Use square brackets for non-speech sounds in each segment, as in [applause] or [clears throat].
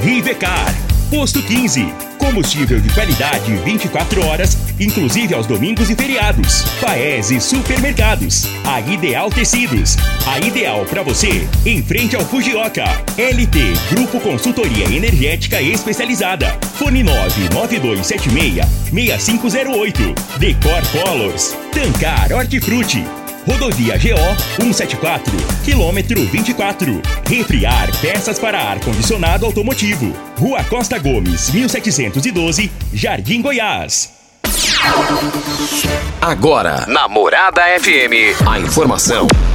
Rivecar. Posto 15. Combustível de qualidade 24 horas, inclusive aos domingos e feriados. Paese Supermercados. A Ideal Tecidos. A ideal para você, em frente ao Fujioka. LT Grupo Consultoria Energética Especializada. Fone 99276 6508. Decor Colors. Tancar Hortifruti. Rodovia GO 174, quilômetro 24. Refriar peças para ar-condicionado automotivo. Rua Costa Gomes, 1712, Jardim Goiás. Agora, na Morada FM, a informação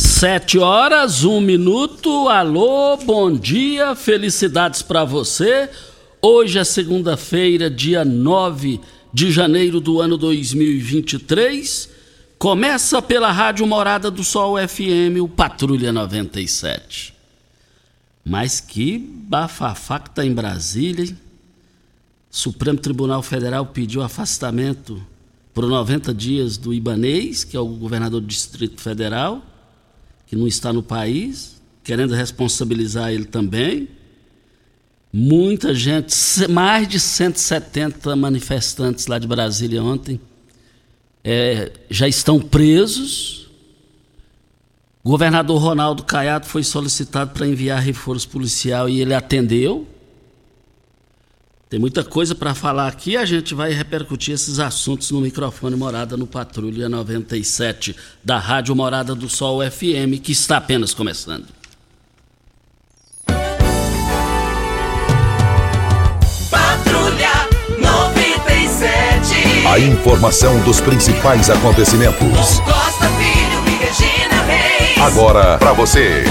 Sete horas, um minuto. Alô, bom dia, felicidades para você. Hoje é segunda-feira, dia 9 de janeiro do ano 2023. Começa pela Rádio Morada do Sol FM, o Patrulha 97. Mas que bafafá que tá em Brasília, hein? Supremo Tribunal Federal pediu afastamento por 90 dias do Ibanês, que é o governador do Distrito Federal que não está no país, querendo responsabilizar ele também. Muita gente, mais de 170 manifestantes lá de Brasília ontem é, já estão presos. O governador Ronaldo Caiado foi solicitado para enviar reforço policial e ele atendeu. Tem muita coisa para falar aqui, a gente vai repercutir esses assuntos no microfone Morada no Patrulha 97 da Rádio Morada do Sol FM, que está apenas começando. Patrulha 97. A informação dos principais acontecimentos. Costa Filho e Regina Reis. Agora para você.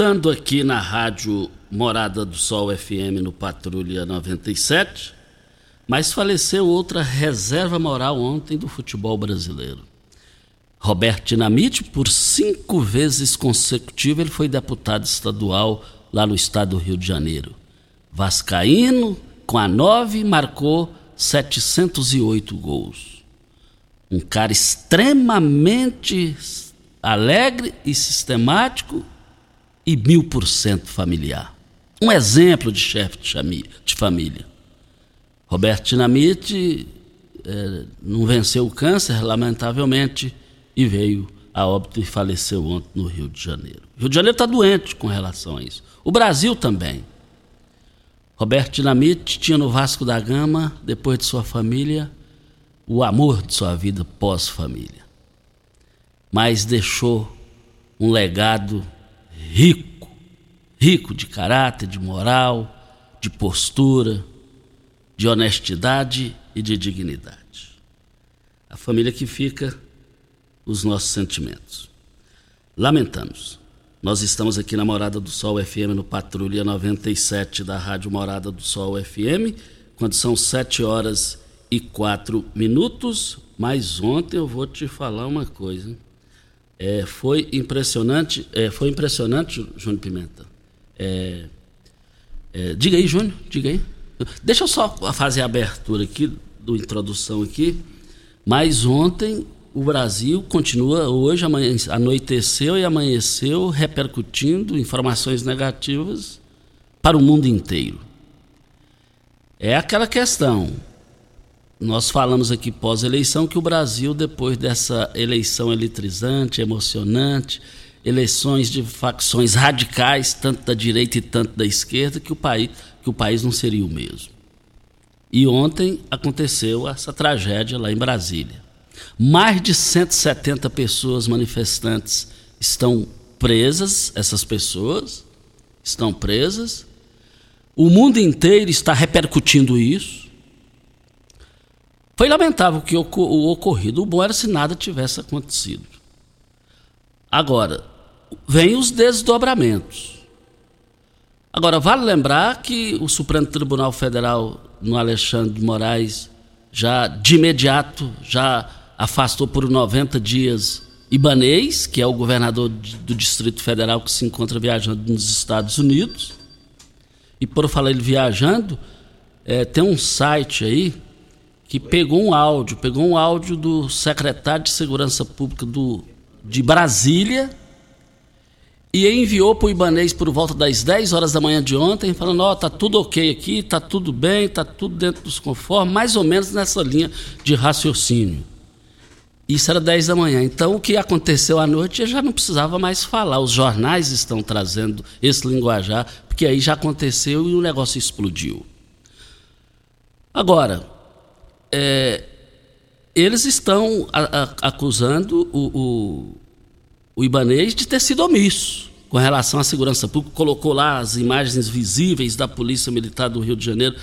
Voltando aqui na Rádio Morada do Sol FM no Patrulha 97, mas faleceu outra reserva moral ontem do futebol brasileiro. Roberto Dinamite, por cinco vezes consecutivas, ele foi deputado estadual lá no estado do Rio de Janeiro. Vascaíno, com a nove, marcou 708 gols. Um cara extremamente alegre e sistemático e mil por cento familiar. Um exemplo de chefe de família. Roberto Dinamite é, não venceu o câncer, lamentavelmente, e veio a óbito e faleceu ontem no Rio de Janeiro. O Rio de Janeiro está doente com relação a isso. O Brasil também. Roberto Dinamite tinha no Vasco da Gama, depois de sua família, o amor de sua vida pós-família. Mas deixou um legado rico, rico de caráter, de moral, de postura, de honestidade e de dignidade. A família que fica, os nossos sentimentos. Lamentamos. Nós estamos aqui na Morada do Sol FM, no Patrulha 97 da Rádio Morada do Sol FM, quando são 7 horas e 4 minutos. Mas ontem eu vou te falar uma coisa. Hein? É, foi impressionante, é, foi impressionante, Júnior Pimenta. É, é, diga aí, Júnior, diga aí. Deixa eu só fazer a abertura aqui, do introdução aqui. Mas ontem o Brasil continua, hoje anoiteceu e amanheceu repercutindo informações negativas para o mundo inteiro. É aquela questão nós falamos aqui pós-eleição que o Brasil, depois dessa eleição eletrizante, emocionante, eleições de facções radicais, tanto da direita e tanto da esquerda, que o país, que o país não seria o mesmo. E ontem aconteceu essa tragédia lá em Brasília. Mais de 170 pessoas manifestantes estão presas, essas pessoas estão presas. O mundo inteiro está repercutindo isso. Foi lamentável que o ocorrido. O bom era se nada tivesse acontecido. Agora, vem os desdobramentos. Agora, vale lembrar que o Supremo Tribunal Federal, no Alexandre de Moraes, já de imediato, já afastou por 90 dias Ibanês, que é o governador do Distrito Federal que se encontra viajando nos Estados Unidos. E por falar ele viajando, é, tem um site aí que pegou um áudio, pegou um áudio do secretário de Segurança Pública do, de Brasília, e enviou para o Ibanês por volta das 10 horas da manhã de ontem, falando: Ó, oh, tá tudo ok aqui, tá tudo bem, tá tudo dentro dos conformes, mais ou menos nessa linha de raciocínio. Isso era 10 da manhã. Então, o que aconteceu à noite, eu já não precisava mais falar. Os jornais estão trazendo esse linguajar, porque aí já aconteceu e o negócio explodiu. Agora, é, eles estão a, a, acusando o, o o Ibanês de ter sido omisso com relação à segurança pública, colocou lá as imagens visíveis da Polícia Militar do Rio de Janeiro,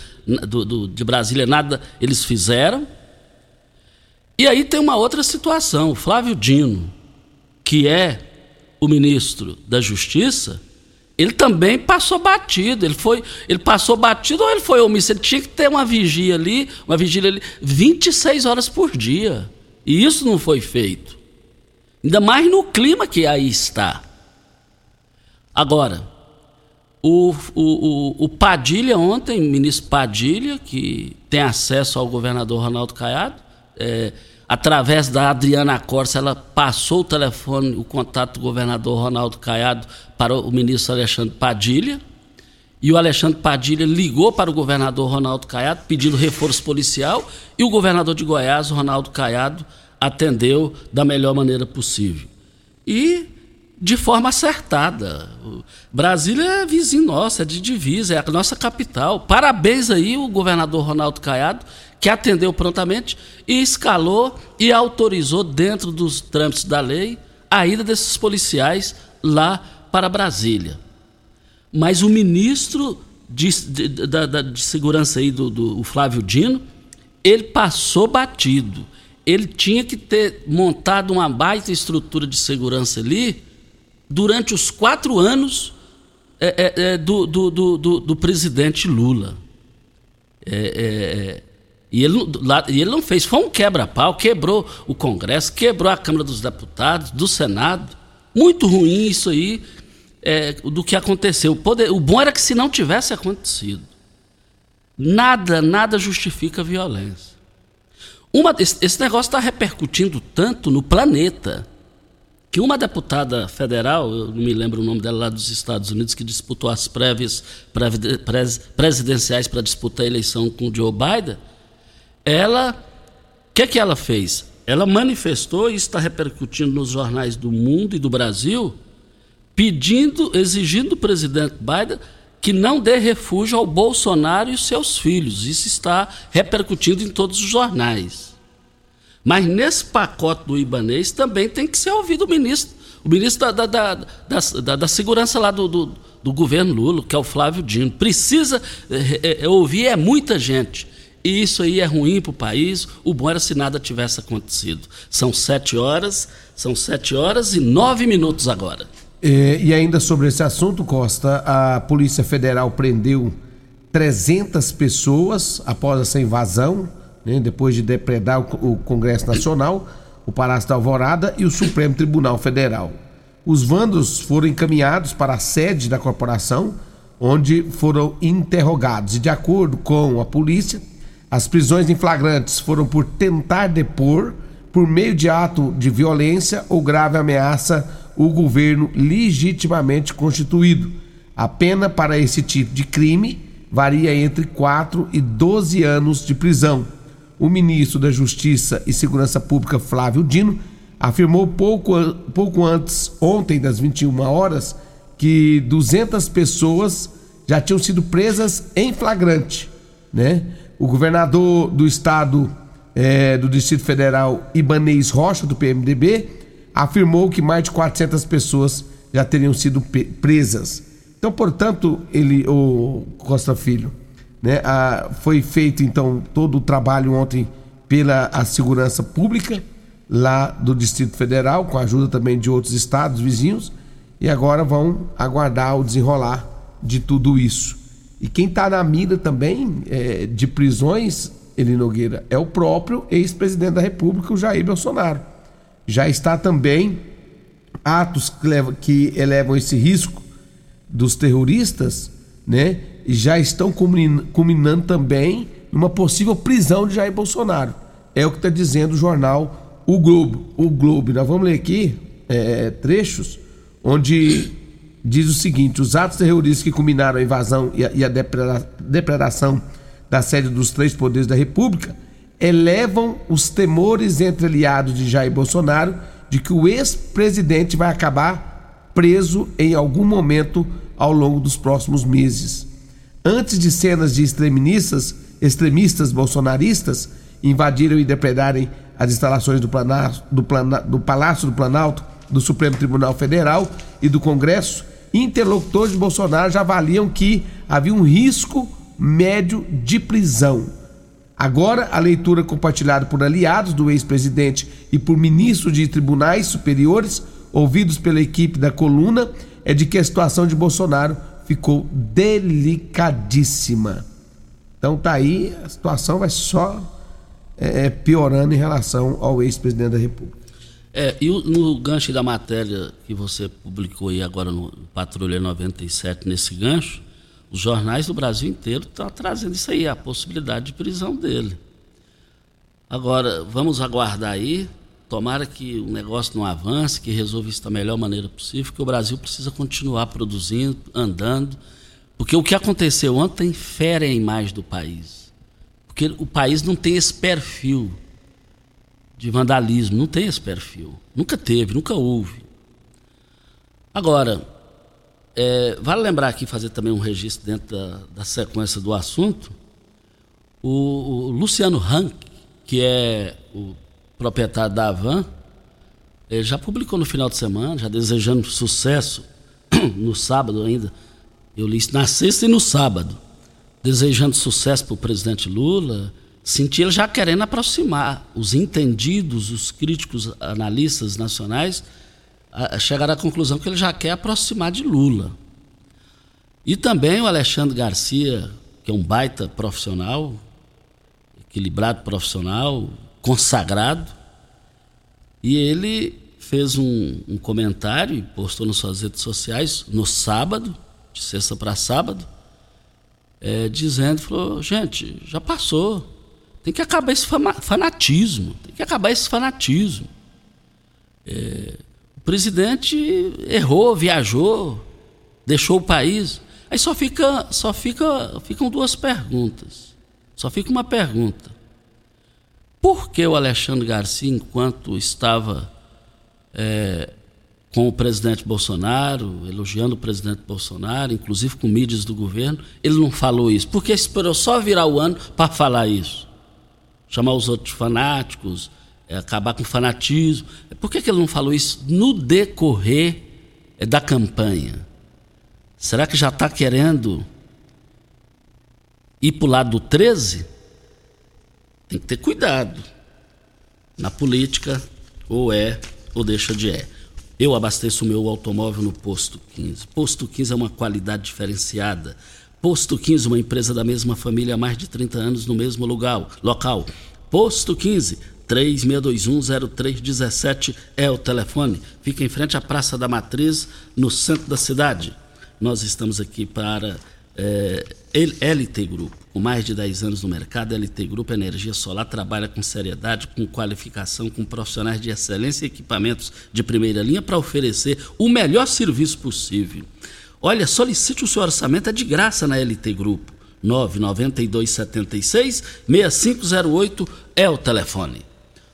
do, do, de Brasília, nada eles fizeram. E aí tem uma outra situação. Flávio Dino, que é o ministro da Justiça, ele também passou batido. Ele foi, ele passou batido ou ele foi omisso? Ele tinha que ter uma vigia ali, uma vigília ali, 26 horas por dia. E isso não foi feito. Ainda mais no clima que aí está. Agora, o, o, o, Padilha ontem, ministro Padilha, que tem acesso ao governador Ronaldo Caiado, é, através da Adriana Corsa, ela passou o telefone, o contato do governador Ronaldo Caiado para o ministro Alexandre Padilha. E o Alexandre Padilha ligou para o governador Ronaldo Caiado pedindo reforço policial e o governador de Goiás, Ronaldo Caiado, atendeu da melhor maneira possível. E de forma acertada. Brasília é vizinho nosso, é de divisa, é a nossa capital. Parabéns aí o governador Ronaldo Caiado, que atendeu prontamente e escalou e autorizou, dentro dos trâmites da lei, a ida desses policiais lá para Brasília. Mas o ministro de, de, de, de segurança aí, do, do Flávio Dino, ele passou batido ele tinha que ter montado uma baita estrutura de segurança ali durante os quatro anos é, é, é do, do, do, do, presidente Lula. É, é, é, e, ele, lá, e ele não fez, foi um quebra-pau, quebrou o Congresso, quebrou a Câmara dos Deputados, do Senado. Muito ruim isso aí do que aconteceu. O, poder, o bom era que se não tivesse acontecido. Nada, nada justifica a violência. Uma, esse, esse negócio está repercutindo tanto no planeta que uma deputada federal, eu não me lembro o nome dela lá dos Estados Unidos, que disputou as prévias presidenciais para disputar a eleição com o Joe Biden, ela, o que, que ela fez? Ela manifestou e está repercutindo nos jornais do mundo e do Brasil, pedindo, exigindo do presidente Biden que não dê refúgio ao Bolsonaro e seus filhos. Isso está repercutindo em todos os jornais. Mas nesse pacote do Ibanês também tem que ser ouvido o ministro, o ministro da, da, da, da, segurança lá do, do, do, governo Lula, que é o Flávio Dino. Precisa é, é, ouvir é muita gente. E isso aí é ruim para o país. O bom era se nada tivesse acontecido. São sete horas, são sete horas e nove minutos agora. É, e ainda sobre esse assunto, Costa, a Polícia Federal prendeu 300 pessoas após essa invasão, né, depois de depredar o, o Congresso Nacional, o Palácio da Alvorada e o Supremo Tribunal Federal. Os vândalos foram encaminhados para a sede da corporação, onde foram interrogados. E de acordo com a polícia, as prisões em flagrantes foram por tentar depor, por meio de ato de violência ou grave ameaça o governo legitimamente constituído. A pena para esse tipo de crime varia entre 4 e 12 anos de prisão. O ministro da Justiça e Segurança Pública, Flávio Dino, afirmou pouco, pouco antes, ontem, das 21 horas, que 200 pessoas já tinham sido presas em flagrante. Né? O governador do estado é, do Distrito Federal, Ibanez Rocha, do PMDB, afirmou que mais de 400 pessoas já teriam sido presas. Então, portanto, ele, o Costa Filho, né, a, foi feito então todo o trabalho ontem pela a segurança pública lá do Distrito Federal, com a ajuda também de outros estados vizinhos, e agora vão aguardar o desenrolar de tudo isso. E quem está na mira também é, de prisões, ele Nogueira, é o próprio ex-presidente da República, o Jair Bolsonaro. Já está também atos que, levam, que elevam esse risco dos terroristas, né? Já estão culminando também numa possível prisão de Jair Bolsonaro. É o que está dizendo o jornal O Globo. O Globo. Nós vamos ler aqui é, trechos onde diz o seguinte: os atos terroristas que culminaram a invasão e a, e a depredação da sede dos três poderes da República elevam os temores entre aliados de Jair Bolsonaro de que o ex-presidente vai acabar preso em algum momento ao longo dos próximos meses. Antes de cenas de extremistas, extremistas bolsonaristas invadiram e depredarem as instalações do, do, do Palácio do Planalto, do Supremo Tribunal Federal e do Congresso, interlocutores de Bolsonaro já avaliam que havia um risco médio de prisão. Agora, a leitura compartilhada por aliados do ex-presidente e por ministros de tribunais superiores, ouvidos pela equipe da coluna, é de que a situação de Bolsonaro ficou delicadíssima. Então tá aí, a situação vai só é, é piorando em relação ao ex-presidente da República. É, e no gancho da matéria que você publicou aí agora no Patrulha 97, nesse gancho, os jornais do Brasil inteiro estão trazendo isso aí, a possibilidade de prisão dele. Agora, vamos aguardar aí. Tomara que o negócio não avance, que resolva isso da melhor maneira possível, que o Brasil precisa continuar produzindo, andando. Porque o que aconteceu ontem fere a imagem do país. Porque o país não tem esse perfil de vandalismo, não tem esse perfil. Nunca teve, nunca houve. Agora, é, vale lembrar aqui, fazer também um registro dentro da, da sequência do assunto. O, o, Luciano Rank, que é o proprietário da Avan, ele já publicou no final de semana, já desejando sucesso [clears throat] no sábado ainda. Eu li na sexta e no sábado. Desejando sucesso para o presidente Lula. Senti ele já querendo aproximar os entendidos, os críticos analistas nacionais chegar à conclusão que ele já quer aproximar de Lula. E também o Alexandre Garcia, que é um baita profissional, equilibrado profissional, consagrado, e ele fez um, um comentário e postou nas suas redes sociais no sábado, de sexta para sábado, é, dizendo, falou, gente, já passou, tem que acabar esse fanatismo, tem que acabar esse fanatismo. É, presidente errou, viajou, deixou o país. Aí só fica, só fica, ficam duas perguntas. Só fica uma pergunta. Por que o Alexandre Garcia, enquanto estava é, com o presidente Bolsonaro, elogiando o presidente Bolsonaro, inclusive com mídias do governo, ele não falou isso? Porque esperou só virar o ano para falar isso? Chamar os outros fanáticos, é, acabar com o fanatismo. Por que, que ele não falou isso no decorrer é, da campanha? Será que já está querendo ir para o lado do 13? Tem que ter cuidado. Na política, ou é ou deixa de é. Eu abasteço o meu automóvel no Posto 15. Posto 15 é uma qualidade diferenciada. Posto 15, uma empresa da mesma família há mais de 30 anos no mesmo lugar, local. Posto 15 36210317 é o telefone. Fica em frente à Praça da Matriz, no centro da cidade. Nós estamos aqui para é, LT Grupo. Com mais de 10 anos no mercado, LT Grupo Energia Solar trabalha com seriedade, com qualificação, com profissionais de excelência e equipamentos de primeira linha para oferecer o melhor serviço possível. Olha, solicite o seu orçamento, é de graça na LT Grupo. 99276 6508 é o telefone.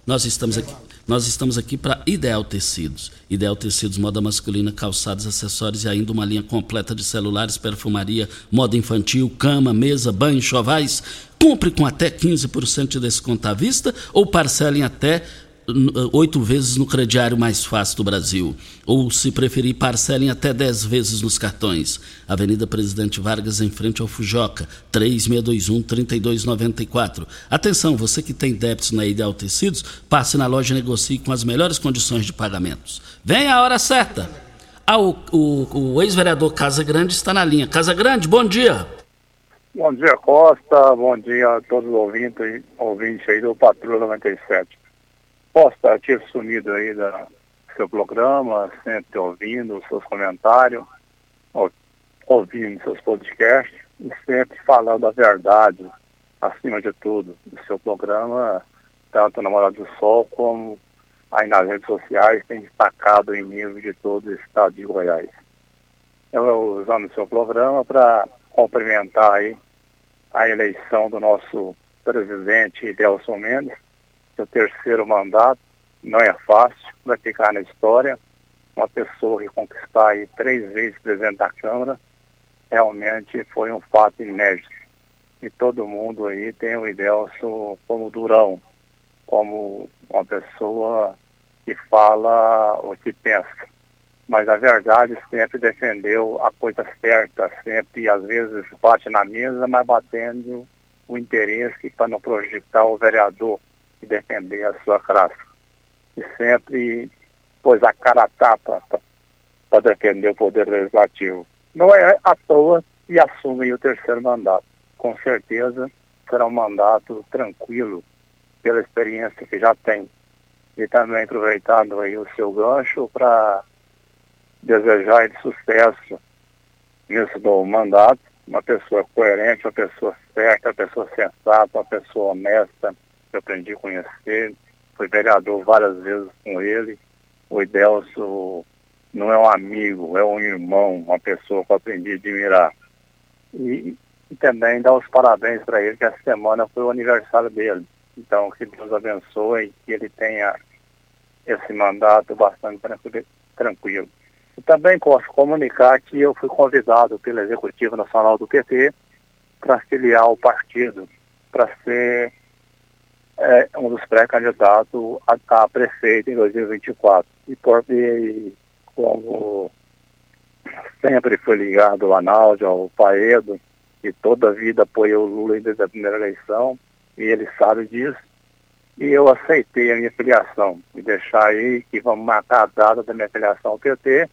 Nós estamos aqui. Nós estamos aqui para Ideal Tecidos. Ideal Tecidos, moda masculina, calçados, acessórios e ainda uma linha completa de celulares, perfumaria, moda infantil, cama, mesa, banho, chovais. Compre com até 15% de desconto à vista ou parcelem até oito vezes no crediário mais fácil do Brasil. Ou, se preferir, parcelem até dez vezes nos cartões. Avenida Presidente Vargas, em frente ao Fujoca, 3621-3294. Atenção, você que tem débitos na Ideal Tecidos, passe na loja e negocie com as melhores condições de pagamentos. Vem a hora certa! Ah, o, o, o ex-vereador Casa Grande está na linha. Casa Grande, bom dia! Bom dia, Costa. Bom dia a todos os ouvintes, ouvintes aí do Patrulha 97 posta ter sumido aí da seu programa, sempre ouvindo os seus comentários, ouvindo seus podcasts e sempre falando a verdade, acima de tudo, do seu programa, tanto na Morada do Sol como aí nas redes sociais, tem destacado em nível de todo o estado de Goiás. Eu usando o seu programa para cumprimentar aí a eleição do nosso presidente Delson Mendes, seu terceiro mandato. Não é fácil, vai ficar na história. Uma pessoa que conquistar aí três vezes presidente da Câmara, realmente foi um fato inédito. E todo mundo aí tem o Idelso como durão, como uma pessoa que fala o que pensa. Mas a verdade sempre defendeu a coisa certa, sempre às vezes bate na mesa, mas batendo o interesse para não projetar o vereador e defender a sua classe. E sempre pôs a cara a tapa para defender o poder legislativo. Não é à toa e assume o terceiro mandato. Com certeza será um mandato tranquilo pela experiência que já tem. E também aproveitando aí o seu gancho para desejar ele sucesso nesse novo mandato, uma pessoa coerente, uma pessoa certa, uma pessoa sensata, uma pessoa honesta, que aprendi a conhecer. Fui vereador várias vezes com ele. O Idelso não é um amigo, é um irmão, uma pessoa que eu aprendi a admirar. E, e também dar os parabéns para ele, que essa semana foi o aniversário dele. Então, que Deus abençoe, que ele tenha esse mandato bastante tranquilo. E também posso comunicar que eu fui convidado pelo Executivo Nacional do PT para filiar o partido, para ser é um dos pré-candidatos a, a, prefeito em 2024. E, por, e como sempre foi ligado ao Analdo, ao Paedo, e toda a vida apoiou o Lula desde a primeira eleição, e ele sabe disso. E eu aceitei a minha filiação, e deixar aí que vamos marcar a data da minha filiação ao PT,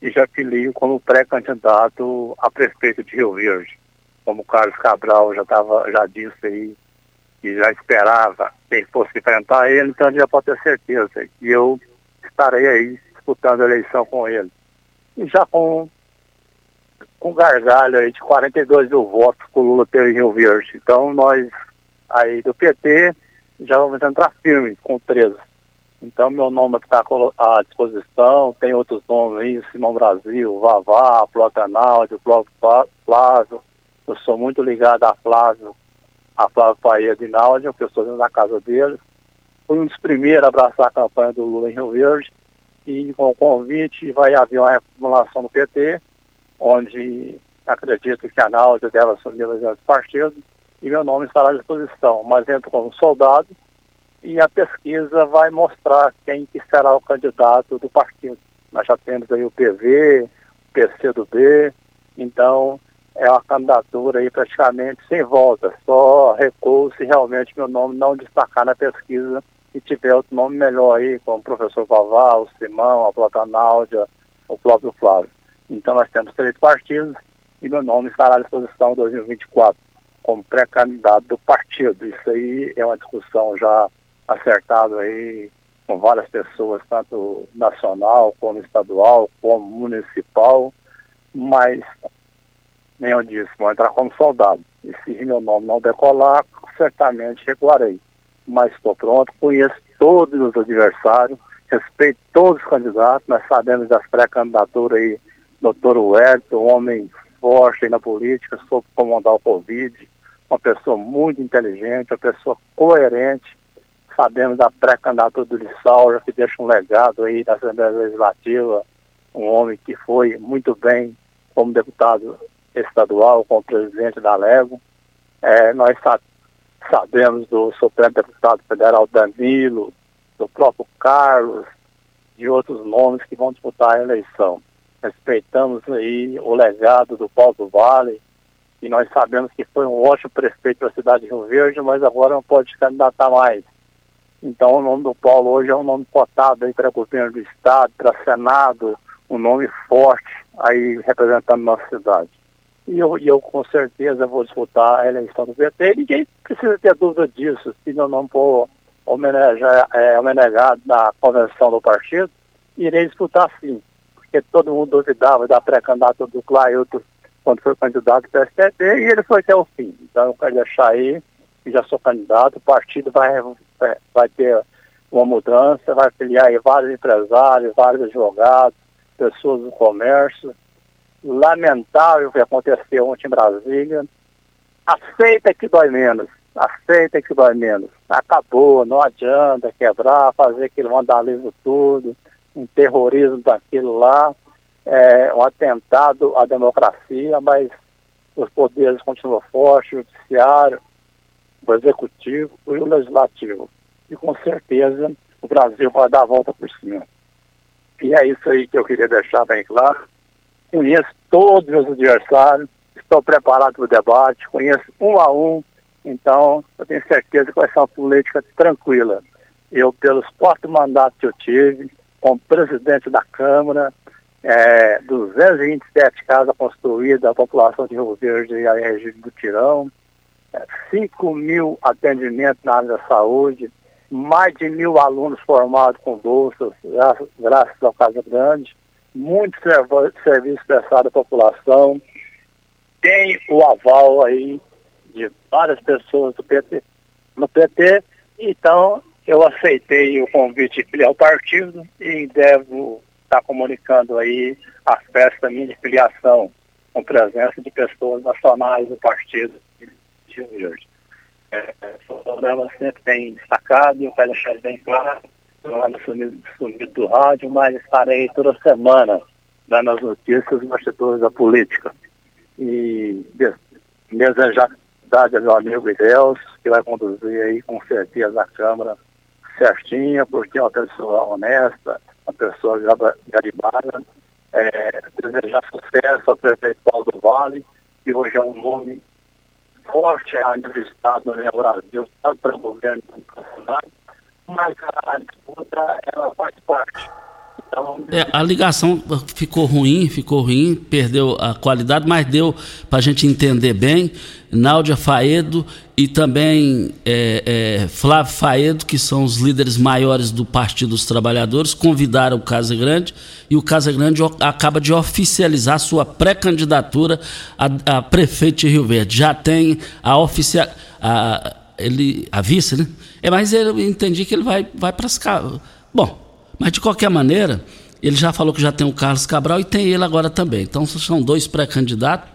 e já filio como pré-candidato a prefeito de Rio Verde. Como o Carlos Cabral já, tava, já disse aí que já esperava quem fosse enfrentar ele, então ele já pode ter certeza que eu estarei aí disputando a eleição com ele. E já com, com gargalho aí de 42 mil votos que o Lula teve em Rio Verde. Então nós aí do PT já vamos entrar firme com 13. Então meu nome está à disposição, tem outros nomes aí, Simão Brasil, Vavá, Plota Náudio, Flávio. Eu sou muito ligado a Flávio a Flávia Paia de Náudia, que eu estou na casa dele. Fui um dos primeiros a abraçar a campanha do Lula em Rio Verde e com o convite vai haver uma reformulação no PT, onde acredito que a Náudia deve assumir o partido e meu nome estará à disposição, mas entro como soldado e a pesquisa vai mostrar quem que será o candidato do partido. Nós já temos aí o PV, o PCdoB, então é uma candidatura aí praticamente sem volta, só recuo se realmente meu nome não destacar na pesquisa e tiver outro nome melhor aí, como o professor Vavá, o Simão, a Platanáudia, o próprio Flávio. Então nós temos três partidos e meu nome estará à disposição em 2024 como pré-candidato do partido. Isso aí é uma discussão já acertada aí com várias pessoas, tanto nacional como estadual, como municipal, mas nem eu disse, vou entrar como soldado. E se meu nome não decolar, certamente recuarei. Mas estou pronto, conheço todos os adversários, respeito todos os candidatos, nós sabemos das pré-candidaturas aí, doutor Wellington, homem forte na política, soube comandar o Covid, uma pessoa muito inteligente, uma pessoa coerente, sabemos da pré-candidatura do Lissauja, que deixa um legado aí da Assembleia Legislativa, um homem que foi muito bem como deputado estadual, como presidente da Lego. É, nós sa sabemos do Supremo Deputado Federal Danilo, do próprio Carlos, de outros nomes que vão disputar a eleição. Respeitamos aí o legado do Paulo do Vale, e nós sabemos que foi um ótimo prefeito da cidade de Rio Verde, mas agora não pode se candidatar mais. Então o nome do Paulo hoje é um nome cotado aí para governo do estado, para Senado, um nome forte aí representando nossa cidade. E eu, eu com certeza vou disputar a eleição do PT. Ninguém precisa ter dúvida disso, se não, não for é, homenageado na convenção do partido, irei disputar sim. Porque todo mundo duvidava da pré-candidatura do Clailton quando foi candidato do PSDB e ele foi até o fim. Então eu quero deixar aí que já sou candidato, o partido vai, vai ter uma mudança, vai filiar vários empresários, vários advogados, pessoas do comércio. Lamentável que aconteceu ontem em Brasília. Aceita que dói menos. Aceita que dói menos. Acabou, não adianta quebrar, fazer aquele vandalismo tudo, um terrorismo daquilo lá, é, um atentado à democracia, mas os poderes continuam fortes, o judiciário, o executivo e o legislativo. E com certeza o Brasil vai dar a volta por cima. E é isso aí que eu queria deixar bem claro. Conheço todos os adversários, estou preparado para o debate, conheço um a um, então eu tenho certeza que vai ser uma política tranquila. Eu, pelos quatro mandatos que eu tive, como presidente da Câmara, é, 227 casas construídas, a população de Rio Verde e a região do Tirão, é, 5 mil atendimentos na área da saúde, mais de mil alunos formados com bolsas, graças, graças ao Casa Grande, muito serviço prestado à população, tem o aval aí de várias pessoas do PT, no PT, então eu aceitei o convite de filiar o partido e devo estar comunicando aí a festa minha de filiação, com presença de pessoas nacionais do partido de hoje. É, o programa sempre tem destacado e eu quero deixar bem claro, é sumido, sumido do rádio, mas estarei toda semana dando as notícias dos bastidores da política. E desejar verdade ao meu amigo Deus, que vai conduzir aí com certeza a Câmara certinha, porque é uma pessoa honesta, uma pessoa garibada. É, desejar sucesso ao prefeito Paulo do Vale, que hoje é um nome forte ainda do Estado no Brasil, tanto para o governo quanto para a cidade, a ela faz parte. Então, é, a ligação ficou ruim, ficou ruim, perdeu a qualidade, mas deu para a gente entender bem. Náudia Faedo e também é, é, Flávio Faedo, que são os líderes maiores do Partido dos Trabalhadores, convidaram o Casa Grande e o Casa Grande acaba de oficializar sua pré-candidatura a, a, prefeito de Rio Verde. Já tem a oficial. A, ele, a vice, né? É, mas eu entendi que ele vai, vai para as. Bom, mas de qualquer maneira, ele já falou que já tem o Carlos Cabral e tem ele agora também. Então são dois pré-candidatos,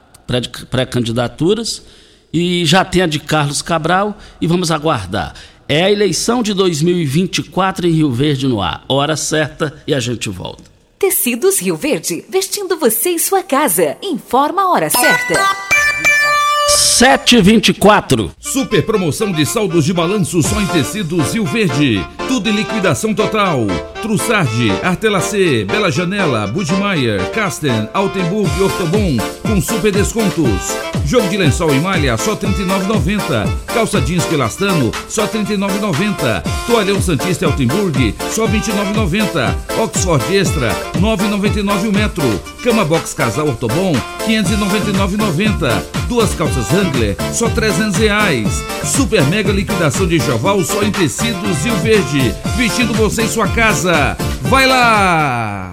pré-candidaturas, e já tem a de Carlos Cabral e vamos aguardar. É a eleição de 2024 em Rio Verde no ar. Hora certa e a gente volta. Tecidos Rio Verde, vestindo você e sua casa. Informa a hora certa. 724. Super promoção de saldos de balanço só em tecidos Rio Verde. Tudo em liquidação total. Trussardi, Artelacê, Bela Janela, Budmeier, Casten, Altenburg e Ortobon com super descontos. Jogo de lençol e malha só R$ 39,90. Calça jeans pelastano só R$ 39,90. Toalhão Santista Altenburg só R$ 29,90. Oxford Extra R$ 9,99 o metro. Cama Box Casal Ortobon R$ 599,90. Duas calças Wrangler só 300 reais. Super mega liquidação de enxoval só em tecidos e o verde. Vestindo você em sua casa. Vai lá!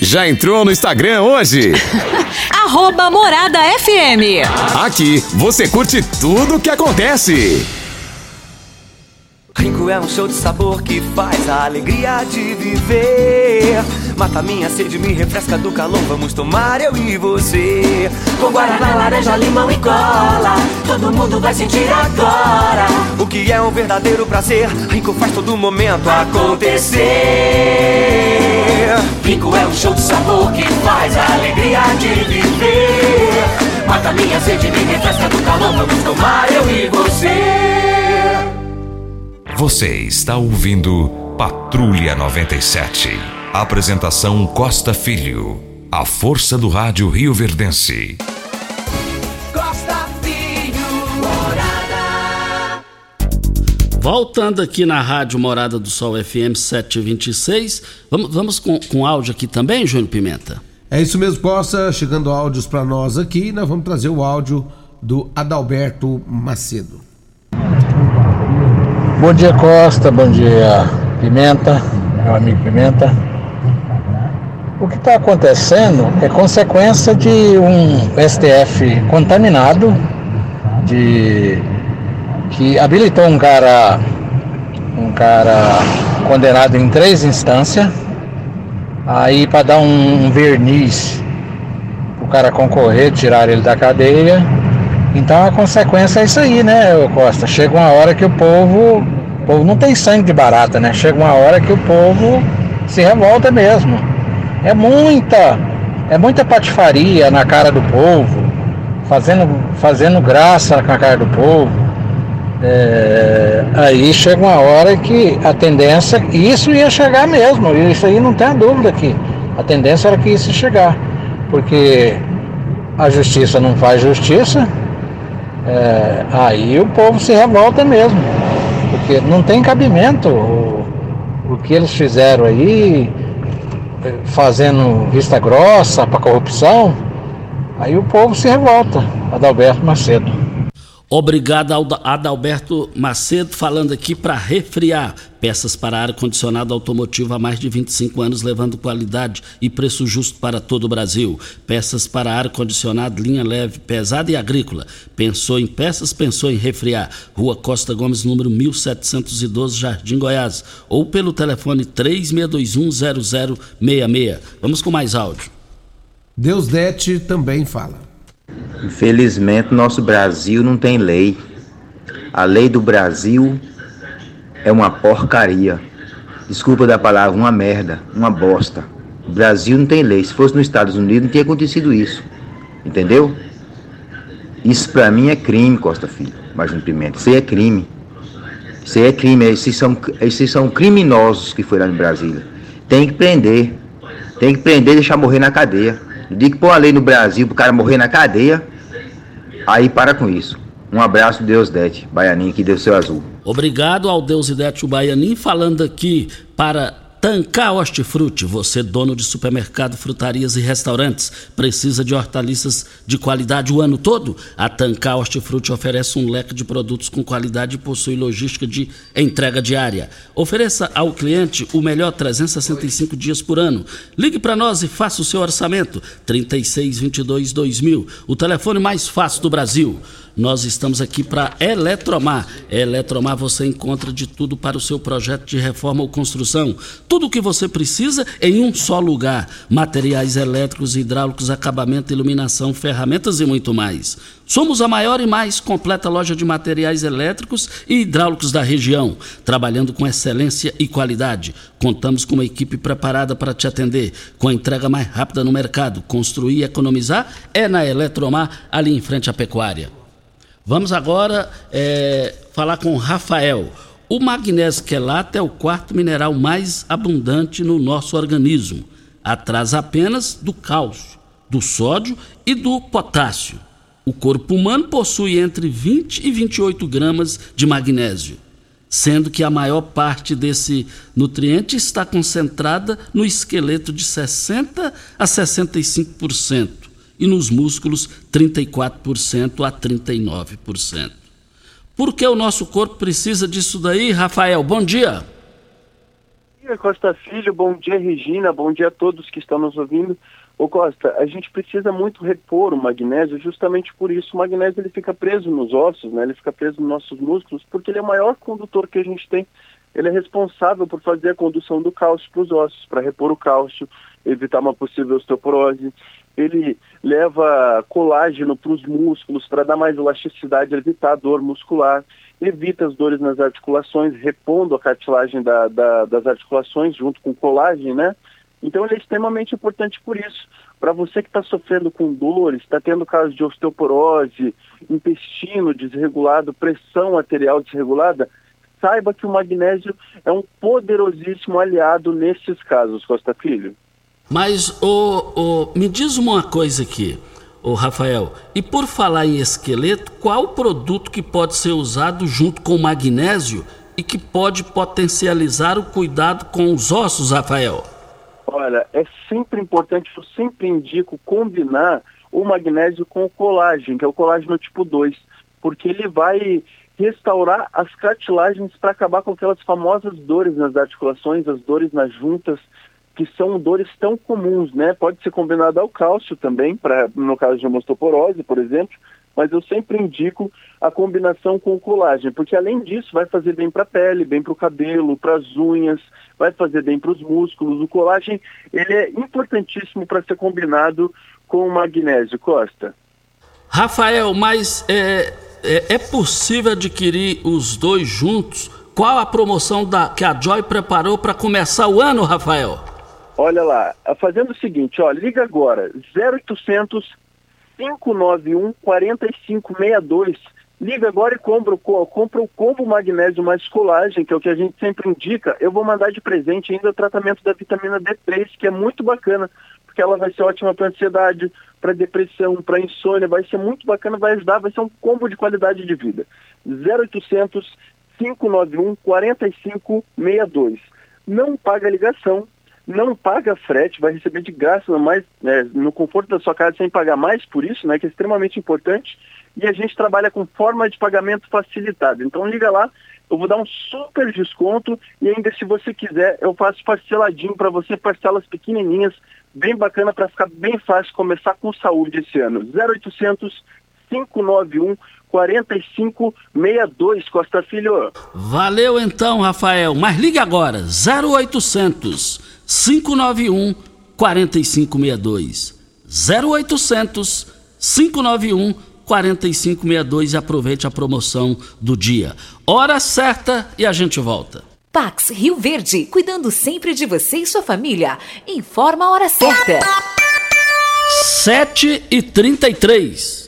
Já entrou no Instagram hoje? [laughs] Arroba Morada FM. Aqui você curte tudo o que acontece. Rinco é um show de sabor que faz a alegria de viver. Mata minha sede, me refresca do calor. Vamos tomar eu e você. Com guaraná, laranja, limão e cola. Todo mundo vai sentir agora. O que é um verdadeiro prazer. Rinco faz todo momento acontecer. Rinco é um show de sabor que faz a alegria de viver. Mata minha sede, me refresca do calor. Vamos tomar eu e você. Você está ouvindo Patrulha 97. Apresentação Costa Filho. A força do rádio Rio Verdense. Voltando aqui na Rádio Morada do Sol FM 726. Vamos, vamos com, com áudio aqui também, Júnior Pimenta? É isso mesmo, Costa. Chegando áudios para nós aqui, nós vamos trazer o áudio do Adalberto Macedo. Bom dia Costa, bom dia Pimenta, meu amigo Pimenta. O que está acontecendo é consequência de um STF contaminado, de que habilitou um cara, um cara condenado em três instâncias, aí para dar um, um verniz, o cara concorrer, tirar ele da cadeia então a consequência é isso aí, né, Costa? Chega uma hora que o povo, o povo não tem sangue de barata, né? Chega uma hora que o povo se revolta mesmo. É muita, é muita patifaria na cara do povo, fazendo, fazendo graça com a cara do povo. É, aí chega uma hora que a tendência, isso ia chegar mesmo, isso aí não tem a dúvida que a tendência era que isso ia chegar, porque a justiça não faz justiça, é, aí o povo se revolta mesmo, porque não tem cabimento o, o que eles fizeram aí, fazendo vista grossa para corrupção, aí o povo se revolta. Adalberto Macedo. Obrigado Adalberto Macedo, falando aqui para refriar peças para ar-condicionado automotivo há mais de 25 anos, levando qualidade e preço justo para todo o Brasil. Peças para ar-condicionado, linha leve, pesada e agrícola. Pensou em peças, pensou em refriar. Rua Costa Gomes, número 1712, Jardim Goiás. Ou pelo telefone 36210066. Vamos com mais áudio. Deus Dete também fala. Infelizmente, nosso Brasil não tem lei. A lei do Brasil é uma porcaria. Desculpa da palavra, uma merda, uma bosta. O Brasil não tem lei. Se fosse nos Estados Unidos, não tinha acontecido isso. Entendeu? Isso pra mim é crime, Costa Filho. Major Pimenta. Isso aí é crime. Isso aí é crime. Esses são, esses são criminosos que foram lá em Brasília. Tem que prender. Tem que prender e deixar morrer na cadeia. Dia que pôr a lei no Brasil pro cara morrer na cadeia, aí para com isso. Um abraço, Deus Dete, Baianinho, que deu seu azul. Obrigado ao Deus Idete o Baianinho, falando aqui para Tancar Hortifruti, você dono de supermercado, frutarias e restaurantes, precisa de hortaliças de qualidade o ano todo? A Tancar Hortifruti oferece um leque de produtos com qualidade e possui logística de entrega diária. Ofereça ao cliente o melhor 365 dias por ano. Ligue para nós e faça o seu orçamento. 3622 2000, o telefone mais fácil do Brasil. Nós estamos aqui para Eletromar. Eletromar você encontra de tudo para o seu projeto de reforma ou construção. Tudo o que você precisa em um só lugar: materiais elétricos, hidráulicos, acabamento, iluminação, ferramentas e muito mais. Somos a maior e mais completa loja de materiais elétricos e hidráulicos da região, trabalhando com excelência e qualidade. Contamos com uma equipe preparada para te atender, com a entrega mais rápida no mercado. Construir e economizar é na Eletromar, ali em frente à pecuária. Vamos agora é, falar com Rafael. O magnésio quelato é o quarto mineral mais abundante no nosso organismo, atrás apenas do cálcio, do sódio e do potássio. O corpo humano possui entre 20 e 28 gramas de magnésio, sendo que a maior parte desse nutriente está concentrada no esqueleto de 60 a 65% e nos músculos 34% a 39%. Por que o nosso corpo precisa disso daí, Rafael? Bom dia. dia, Costa Filho. Bom dia, Regina. Bom dia a todos que estão nos ouvindo. Ô Costa, a gente precisa muito repor o magnésio, justamente por isso o magnésio ele fica preso nos ossos, né? Ele fica preso nos nossos músculos, porque ele é o maior condutor que a gente tem. Ele é responsável por fazer a condução do cálcio para os ossos, para repor o cálcio, evitar uma possível osteoporose. Ele leva colágeno para os músculos, para dar mais elasticidade, evitar a dor muscular, evita as dores nas articulações, repondo a cartilagem da, da, das articulações junto com colágeno, né? Então ele é extremamente importante por isso. Para você que está sofrendo com dores, está tendo casos de osteoporose, intestino desregulado, pressão arterial desregulada, saiba que o magnésio é um poderosíssimo aliado nesses casos, Costa Filho. Mas o, o, me diz uma coisa aqui, o Rafael, e por falar em esqueleto, qual produto que pode ser usado junto com o magnésio e que pode potencializar o cuidado com os ossos, Rafael? Olha, é sempre importante, eu sempre indico combinar o magnésio com o colágeno, que é o colágeno tipo 2, porque ele vai restaurar as cartilagens para acabar com aquelas famosas dores nas articulações, as dores nas juntas, que são dores tão comuns, né? Pode ser combinado ao cálcio também, para no caso de osteoporose, por exemplo, mas eu sempre indico a combinação com colágeno, porque além disso vai fazer bem para a pele, bem para o cabelo, para as unhas, vai fazer bem para os músculos. O colágeno ele é importantíssimo para ser combinado com o magnésio, Costa. Rafael, mas é, é, é possível adquirir os dois juntos? Qual a promoção da, que a Joy preparou para começar o ano, Rafael? Olha lá, fazendo o seguinte, ó, liga agora, 0800 591 4562. Liga agora e compra, compra o combo magnésio mais colagem, que é o que a gente sempre indica. Eu vou mandar de presente ainda o tratamento da vitamina D3, que é muito bacana, porque ela vai ser ótima para ansiedade, para depressão, para insônia, vai ser muito bacana, vai ajudar, vai ser um combo de qualidade de vida. 0800 591 4562. Não paga ligação, não paga frete, vai receber de graça mais né, no conforto da sua casa sem pagar mais por isso, né, que é extremamente importante. E a gente trabalha com forma de pagamento facilitada. Então liga lá, eu vou dar um super desconto e ainda se você quiser, eu faço parceladinho para você, parcelas pequenininhas, bem bacana para ficar bem fácil começar com saúde esse ano. 0800 591 4562 Costa Filho. Valeu então, Rafael. Mas ligue agora, 0800 591 4562. 0800 591 4562 e aproveite a promoção do dia. Hora certa e a gente volta. Pax Rio Verde, cuidando sempre de você e sua família. Informa a hora certa. 7 e 33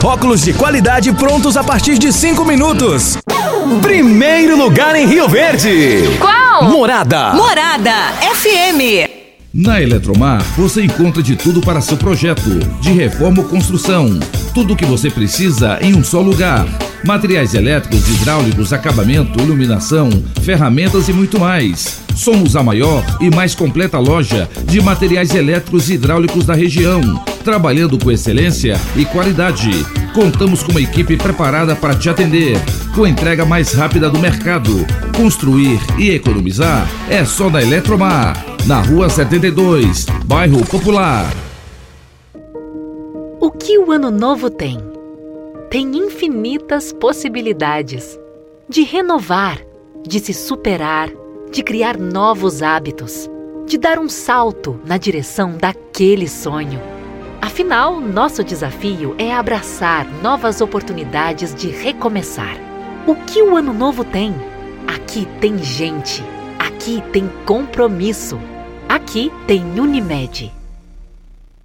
Óculos de qualidade prontos a partir de 5 minutos. Primeiro lugar em Rio Verde. Qual? Morada. Morada FM. Na Eletromar, você encontra de tudo para seu projeto, de reforma ou construção. Tudo o que você precisa em um só lugar. Materiais elétricos, hidráulicos, acabamento, iluminação, ferramentas e muito mais. Somos a maior e mais completa loja de materiais elétricos e hidráulicos da região, trabalhando com excelência e qualidade. Contamos com uma equipe preparada para te atender, com entrega mais rápida do mercado. Construir e economizar é só da Eletromar, na Rua 72, Bairro Popular. O que o Ano Novo tem? Tem infinitas possibilidades de renovar, de se superar de criar novos hábitos, de dar um salto na direção daquele sonho. Afinal, nosso desafio é abraçar novas oportunidades de recomeçar. O que o ano novo tem? Aqui tem gente. Aqui tem compromisso. Aqui tem Unimed.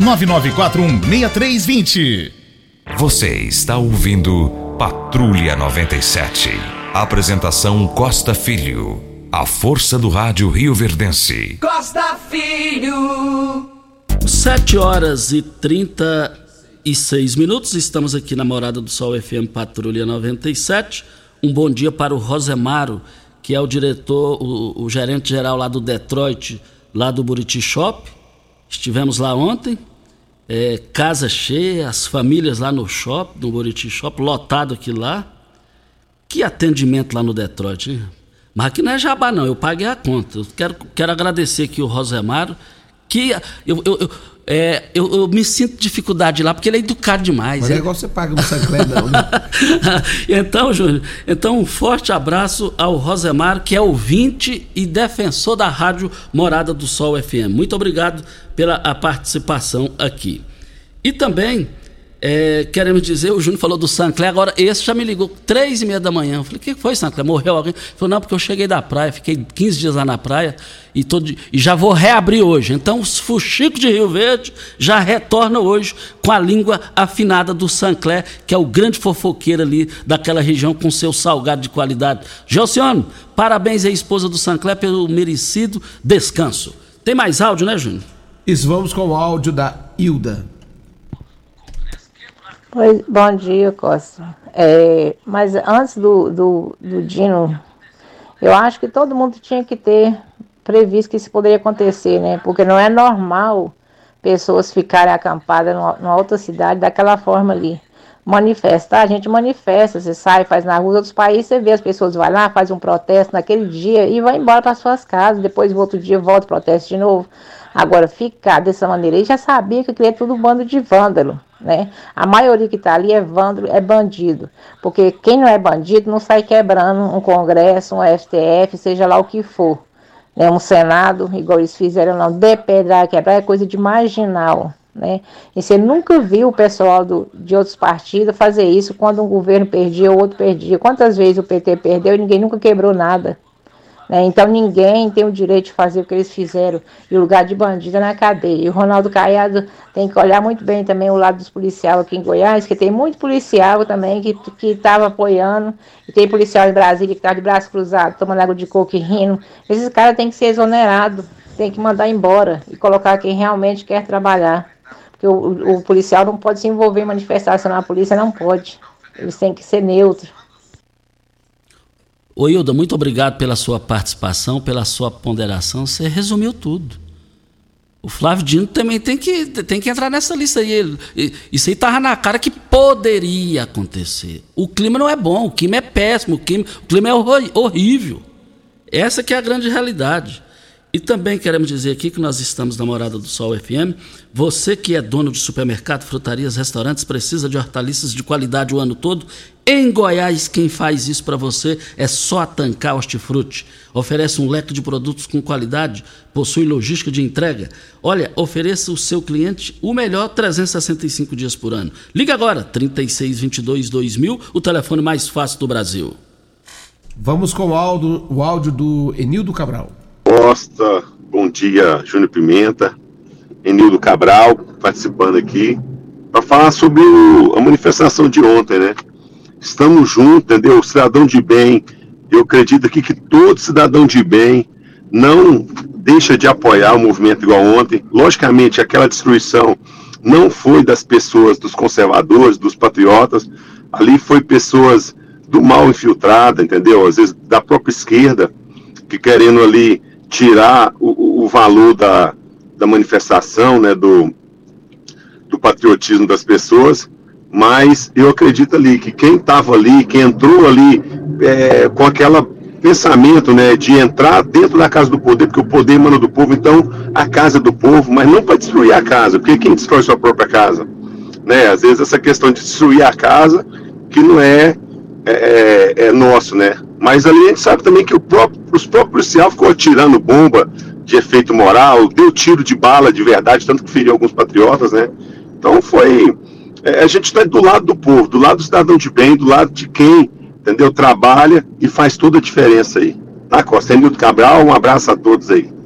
99416320. Você está ouvindo Patrulha 97. Apresentação Costa Filho. A força do rádio Rio Verdense. Costa Filho. 7 horas e 36 minutos. Estamos aqui na Morada do Sol FM Patrulha 97. Um bom dia para o Rosemaro, que é o diretor, o, o gerente geral lá do Detroit, lá do Buriti Shop. Estivemos lá ontem, é, casa cheia, as famílias lá no shopping, no Buriti Shop, lotado aqui lá. Que atendimento lá no Detroit, hein? Mas aqui não é jabá, não, eu paguei a conta. Eu quero, quero agradecer aqui o Rosemaro, que eu, eu, é, eu, eu me sinto dificuldade lá, porque ele é educado demais. Mas é igual você paga no Sancler, não, né? [laughs] então, Júnior, então um forte abraço ao Rosemar, que é ouvinte e defensor da rádio Morada do Sol FM. Muito obrigado pela a participação aqui. E também é, queremos dizer, o Júnior falou do Sancler, agora esse já me ligou três e meia da manhã. Eu falei, o que foi, Sancler? Morreu alguém? Ele falou, não, porque eu cheguei da praia, fiquei 15 dias lá na praia e, todo, e já vou reabrir hoje. Então, os fuxicos de Rio Verde já retornam hoje com a língua afinada do Sancler, que é o grande fofoqueiro ali daquela região com seu salgado de qualidade. Gelciano, parabéns à esposa do Sancler pelo merecido descanso. Tem mais áudio, né, Júnior? Isso, vamos com o áudio da Hilda. Oi, bom dia, Costa. É, mas antes do, do, do Dino, eu acho que todo mundo tinha que ter previsto que isso poderia acontecer, né? Porque não é normal pessoas ficarem acampadas numa, numa outra cidade daquela forma ali. Manifestar, a gente manifesta, você sai, faz na rua, outros países você vê as pessoas vai lá, faz um protesto naquele dia e vai embora para suas casas, depois outro dia volta protesto de novo. Agora, ficar dessa maneira, ele já sabia que aquilo é tudo um bando de vândalo, né? A maioria que está ali é vândalo, é bandido. Porque quem não é bandido não sai quebrando um congresso, um STF, seja lá o que for. Né? Um Senado, igual eles fizeram, não, depedrar, quebrar, é coisa de marginal. Né? E você nunca viu o pessoal do, de outros partidos fazer isso quando um governo perdia, o outro perdia. Quantas vezes o PT perdeu e ninguém nunca quebrou nada? Né? Então ninguém tem o direito de fazer o que eles fizeram e o lugar de bandido é na cadeia. E o Ronaldo Caiado tem que olhar muito bem também o lado dos policiais aqui em Goiás, que tem muito policial também que estava apoiando, e tem policial em Brasília que está de braço cruzado, tomando água de coco e rindo. Esses caras têm que ser exonerados, tem que mandar embora e colocar quem realmente quer trabalhar. Porque o, o policial não pode se envolver em manifestação na polícia, não pode. Eles têm que ser neutros. Ô Hilda, muito obrigado pela sua participação, pela sua ponderação. Você resumiu tudo. O Flávio Dino também tem que, tem que entrar nessa lista aí. Isso aí estava na cara que poderia acontecer. O clima não é bom, o clima é péssimo, o clima, o clima é horrível. Essa que é a grande realidade. E também queremos dizer aqui que nós estamos na Morada do Sol FM. Você que é dono de supermercado, frutarias, restaurantes, precisa de hortaliças de qualidade o ano todo. Em Goiás, quem faz isso para você é só a Tancar Hortifruti. Oferece um leque de produtos com qualidade, possui logística de entrega. Olha, ofereça ao seu cliente o melhor 365 dias por ano. Liga agora, 3622 2000, o telefone mais fácil do Brasil. Vamos com o áudio, o áudio do Enildo Cabral. Costa, bom dia, Júnior Pimenta, Enildo Cabral, participando aqui, para falar sobre o, a manifestação de ontem, né? Estamos juntos, entendeu? Cidadão de bem, eu acredito aqui que todo cidadão de bem não deixa de apoiar o movimento igual ontem. Logicamente, aquela destruição não foi das pessoas, dos conservadores, dos patriotas, ali foi pessoas do mal infiltrada, entendeu? Às vezes da própria esquerda, que querendo ali tirar o, o valor da, da manifestação, né, do, do patriotismo das pessoas, mas eu acredito ali que quem estava ali, quem entrou ali é, com aquele pensamento né, de entrar dentro da casa do poder, porque o poder emana do povo, então a casa é do povo, mas não para destruir a casa, porque quem destrói sua própria casa? Né? Às vezes essa questão de destruir a casa, que não é, é, é, é nosso, né? Mas ali a gente sabe também que próprio, os próprios policiais ficou atirando bomba de efeito moral, deu tiro de bala de verdade, tanto que feriu alguns patriotas, né? Então foi. É, a gente está do lado do povo, do lado do cidadão de bem, do lado de quem, entendeu? Trabalha e faz toda a diferença aí. Tá, Costa? Emildo Cabral, um abraço a todos aí.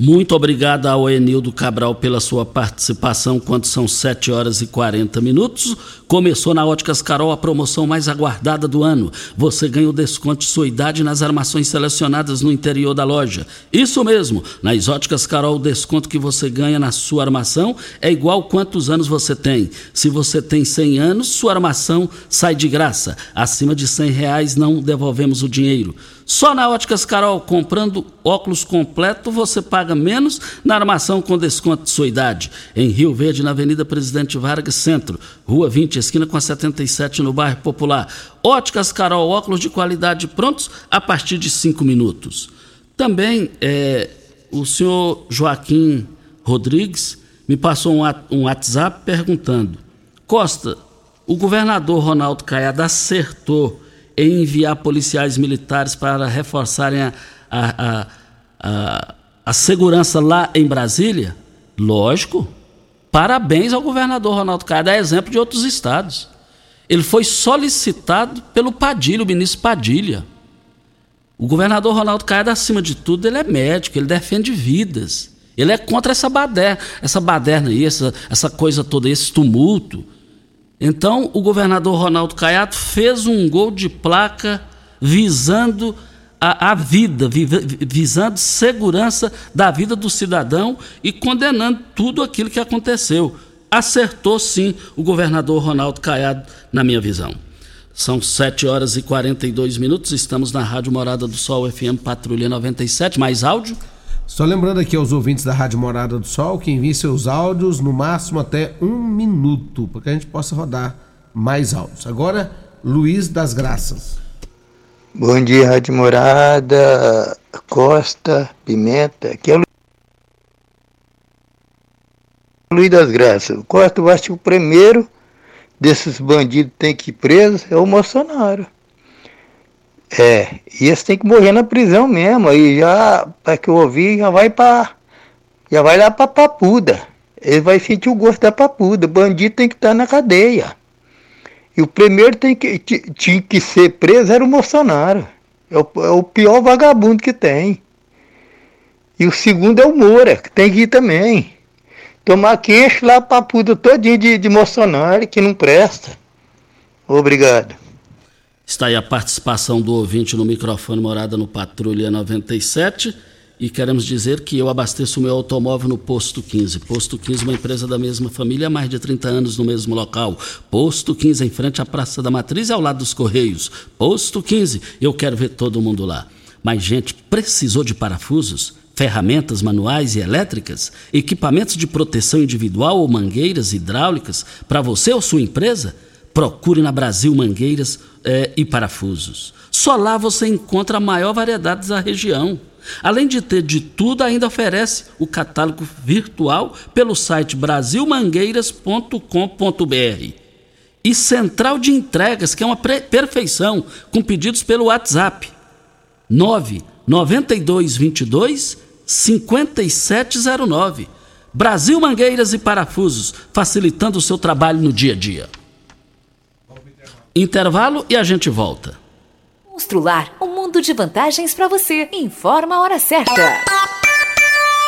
Muito obrigado ao Enildo Cabral pela sua participação quando são 7 horas e 40 minutos. Começou na Óticas Carol a promoção mais aguardada do ano. Você ganha o desconto de sua idade nas armações selecionadas no interior da loja. Isso mesmo, nas Óticas Carol o desconto que você ganha na sua armação é igual quantos anos você tem. Se você tem 100 anos, sua armação sai de graça. Acima de 100 reais não devolvemos o dinheiro. Só na Óticas Carol, comprando óculos completo, você paga menos na armação com desconto de sua idade. Em Rio Verde, na Avenida Presidente Vargas Centro, Rua 20, esquina com a 77, no bairro Popular. Óticas Carol, óculos de qualidade prontos a partir de 5 minutos. Também é, o senhor Joaquim Rodrigues me passou um, WhatsApp perguntando: Costa, o governador Ronaldo Caiado acertou enviar policiais militares para reforçarem a, a, a, a, segurança lá em Brasília? Lógico. Parabéns ao governador Ronaldo Caiado, é exemplo de outros estados. Ele foi solicitado pelo Padilha, o ministro Padilha. O governador Ronaldo Caiado, acima de tudo, ele é médico, ele defende vidas. Ele é contra essa baderna, essa baderna aí, essa, essa coisa toda, esse tumulto. Então, o governador Ronaldo Caiado fez um gol de placa visando a, a, vida, visando segurança da vida do cidadão e condenando tudo aquilo que aconteceu. Acertou sim o governador Ronaldo Caiado, na minha visão. São 7 horas e 42 minutos, estamos na Rádio Morada do Sol FM Patrulha 97. Mais áudio? Só lembrando aqui aos ouvintes da Rádio Morada do Sol que enviem seus áudios no máximo até um minuto, para que a gente possa rodar mais áudios. Agora, Luiz das Graças. Bom dia, Rádio Morada, Costa, Pimenta. Aqui é o Luiz das Graças. Costa, eu acho que o primeiro desses bandidos tem que ir preso é o Bolsonaro. É, e esse tem que morrer na prisão mesmo. Aí já, para que eu ouvi, já vai para. Já vai lá para Papuda. Ele vai sentir o gosto da Papuda. Bandido tem que estar tá na cadeia. E o primeiro tem que, tinha que ser preso era o Bolsonaro. É o, é o pior vagabundo que tem. E o segundo é o Moura, que tem que ir também. Tomar que enche lá a papuda todinho de, de Bolsonaro, que não presta. Obrigado. Está aí a participação do ouvinte no microfone Morada no Patrulha 97. E queremos dizer que eu abasteço o meu automóvel no Posto 15. Posto 15, uma empresa da mesma família há mais de 30 anos no mesmo local. Posto 15, em frente à Praça da Matriz e ao lado dos Correios. Posto 15, eu quero ver todo mundo lá. Mas, gente, precisou de parafusos? ferramentas manuais e elétricas, equipamentos de proteção individual ou mangueiras hidráulicas para você ou sua empresa? Procure na Brasil Mangueiras é, e Parafusos. Só lá você encontra a maior variedade da região. Além de ter de tudo, ainda oferece o catálogo virtual pelo site brasilmangueiras.com.br. E central de entregas, que é uma perfeição, com pedidos pelo WhatsApp. 99222 5709. Brasil Mangueiras e Parafusos, facilitando o seu trabalho no dia a dia. Intervalo e a gente volta. Constrular um mundo de vantagens para você. Informa a hora certa.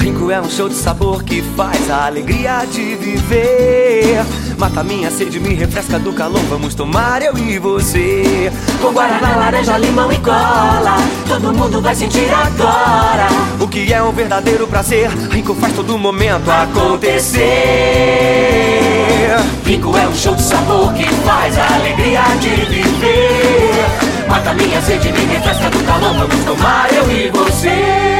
Rinco é um show de sabor que faz a alegria de viver. Mata minha sede, me refresca do calor. Vamos tomar eu e você. Com guaraná, laranja, limão e cola. Todo mundo vai sentir agora. O que é um verdadeiro prazer. Rinco faz todo momento acontecer. Rinco é um show de sabor que faz a alegria de viver. Mata minha sede, me refresca do calor. Vamos tomar eu e você.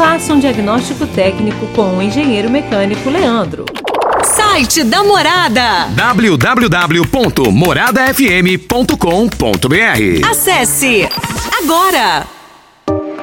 faça um diagnóstico técnico com o engenheiro mecânico Leandro. Site da Morada www.moradafm.com.br Acesse agora!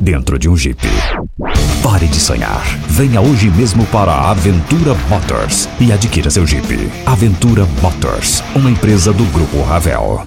dentro de um Jeep. Pare de sonhar. Venha hoje mesmo para a Aventura Motors e adquira seu Jeep. Aventura Motors, uma empresa do Grupo Ravel.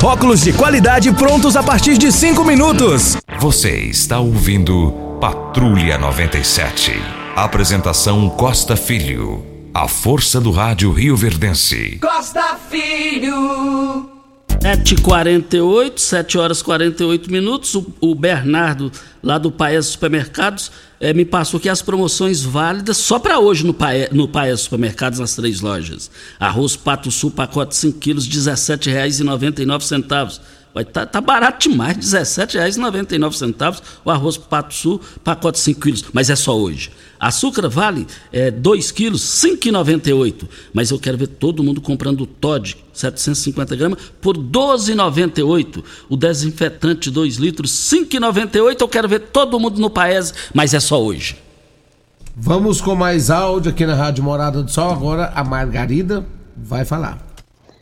Óculos de qualidade prontos a partir de 5 minutos. Você está ouvindo Patrulha 97. Apresentação Costa Filho. A força do rádio Rio Verdense. Costa Filho. 7h48, 7 horas 48 minutos. O, o Bernardo, lá do Paes Supermercados, eh, me passou aqui as promoções válidas só para hoje no Paes, no Paes Supermercados, nas três lojas. Arroz Pato Sul, pacote 5 quilos, R$ 17,99. Vai tá, tá barato demais, R$ 17,99 o arroz Pato Sul, pacote 5 quilos, mas é só hoje. Açúcar vale é, 2 quilos, R$ 5,98. Mas eu quero ver todo mundo comprando o Todd, 750 gramas, por R$ 12,98. O desinfetante 2 litros, R$ 5,98. Eu quero ver todo mundo no Paese, mas é só hoje. Vamos com mais áudio aqui na Rádio Morada do Sol. Agora a Margarida vai falar.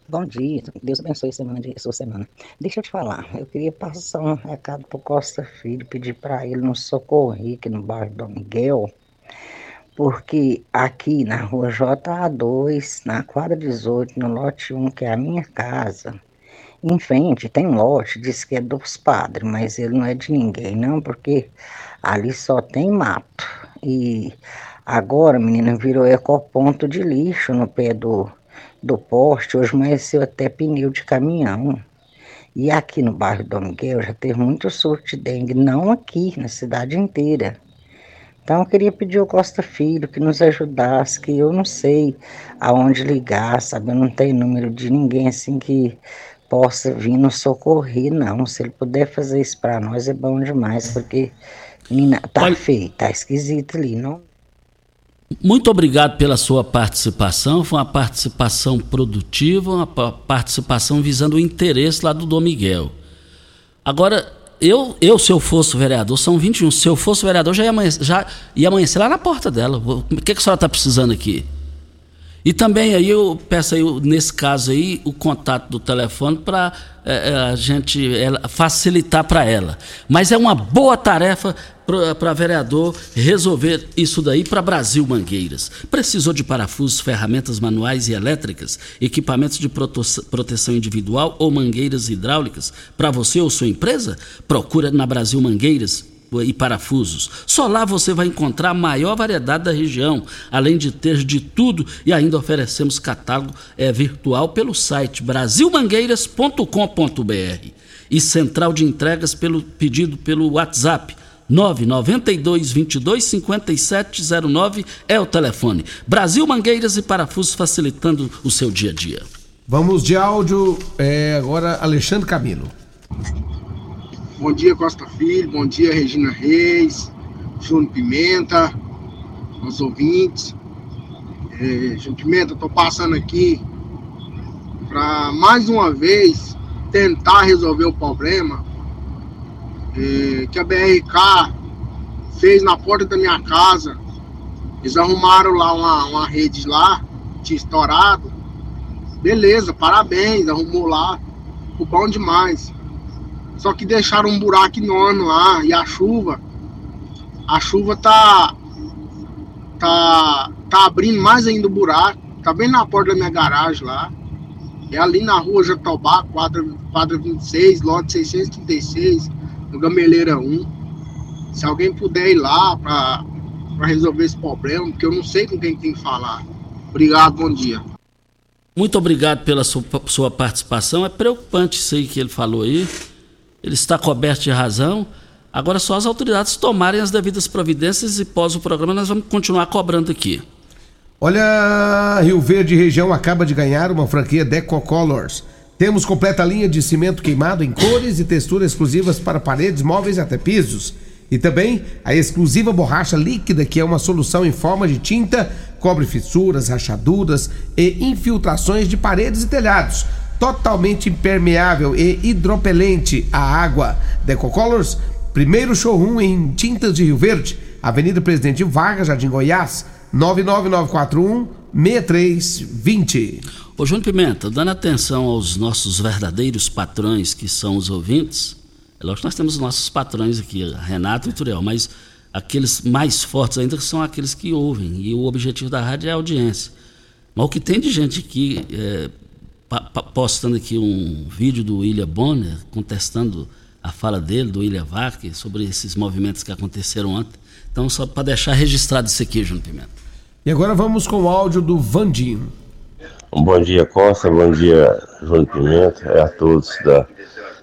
Bom dia, Deus abençoe a semana de sua semana. Deixa eu te falar, eu queria passar um recado pro Costa Filho, pedir para ele nos socorrer aqui no bairro Dom Miguel, porque aqui na rua JA2, na quadra 18, no lote 1, que é a minha casa, em frente tem um lote, diz que é dos padres, mas ele não é de ninguém, não, porque ali só tem mato. E agora, menina, virou ecoponto de lixo no pé do do poste, hoje amanheceu até pneu de caminhão. E aqui no bairro Dom Miguel já teve muito surto de dengue, não aqui, na cidade inteira. Então eu queria pedir ao Costa Filho que nos ajudasse, que eu não sei aonde ligar, sabe? Eu não tenho número de ninguém assim que possa vir nos socorrer, não. Se ele puder fazer isso para nós é bom demais, porque menina, tá feio, tá esquisito ali, não? Muito obrigado pela sua participação. Foi uma participação produtiva, uma participação visando o interesse lá do Dom Miguel. Agora, eu, eu se eu fosse vereador, são 21. Se eu fosse vereador, já ia amanhecer, já ia amanhecer lá na porta dela. O que, que a senhora está precisando aqui? E também aí eu peço aí, nesse caso aí, o contato do telefone para é, é, a gente ela, facilitar para ela. Mas é uma boa tarefa para vereador resolver isso daí para Brasil Mangueiras. Precisou de parafusos, ferramentas manuais e elétricas, equipamentos de proteção individual ou mangueiras hidráulicas para você ou sua empresa? Procura na Brasil Mangueiras e parafusos. Só lá você vai encontrar a maior variedade da região, além de ter de tudo e ainda oferecemos catálogo é, virtual pelo site brasilmangueiras.com.br e central de entregas pelo pedido pelo WhatsApp 992 22 5709 é o telefone. Brasil Mangueiras e Parafusos facilitando o seu dia a dia. Vamos de áudio é, agora Alexandre Camilo. Bom dia, Costa Filho. Bom dia, Regina Reis, Júnior Pimenta, os ouvintes. É, Júnior Pimenta, estou passando aqui para mais uma vez tentar resolver o problema é, que a BRK fez na porta da minha casa. Eles arrumaram lá uma, uma rede lá, tinha estourado. Beleza, parabéns, arrumou lá. Ficou bom demais. Só que deixaram um buraco enorme lá e a chuva, a chuva tá tá tá abrindo mais ainda o buraco. Tá bem na porta da minha garagem lá. É ali na rua Jatobá, quadra, quadra 26, lote 636, no Gameleira 1. Se alguém puder ir lá para resolver esse problema, porque eu não sei com quem tem que falar. Obrigado, bom dia. Muito obrigado pela sua, sua participação. É preocupante isso aí que ele falou aí ele está coberto de razão. Agora só as autoridades tomarem as devidas providências e pós o programa nós vamos continuar cobrando aqui. Olha, Rio Verde região acaba de ganhar uma franquia Deco Colors. Temos completa linha de cimento queimado em cores e texturas exclusivas para paredes, móveis e até pisos. E também a exclusiva borracha líquida, que é uma solução em forma de tinta, cobre fissuras, rachaduras e infiltrações de paredes e telhados totalmente impermeável e hidropelente à água. Decocolors, primeiro showroom em tintas de Rio Verde, Avenida Presidente Vargas, Jardim Goiás, 99941 6320. Ô João Pimenta, dando atenção aos nossos verdadeiros patrões, que são os ouvintes, é lógico que nós temos os nossos patrões aqui, Renato e Turiel, mas aqueles mais fortes ainda são aqueles que ouvem, e o objetivo da rádio é a audiência. Mas o que tem de gente aqui é, postando aqui um vídeo do William Bonner contestando a fala dele, do William Vark, sobre esses movimentos que aconteceram ontem. Então, só para deixar registrado isso aqui, Júnior Pimenta. E agora vamos com o áudio do Vandinho. Bom dia, Costa. Bom dia, Júnior Pimenta. É a todos da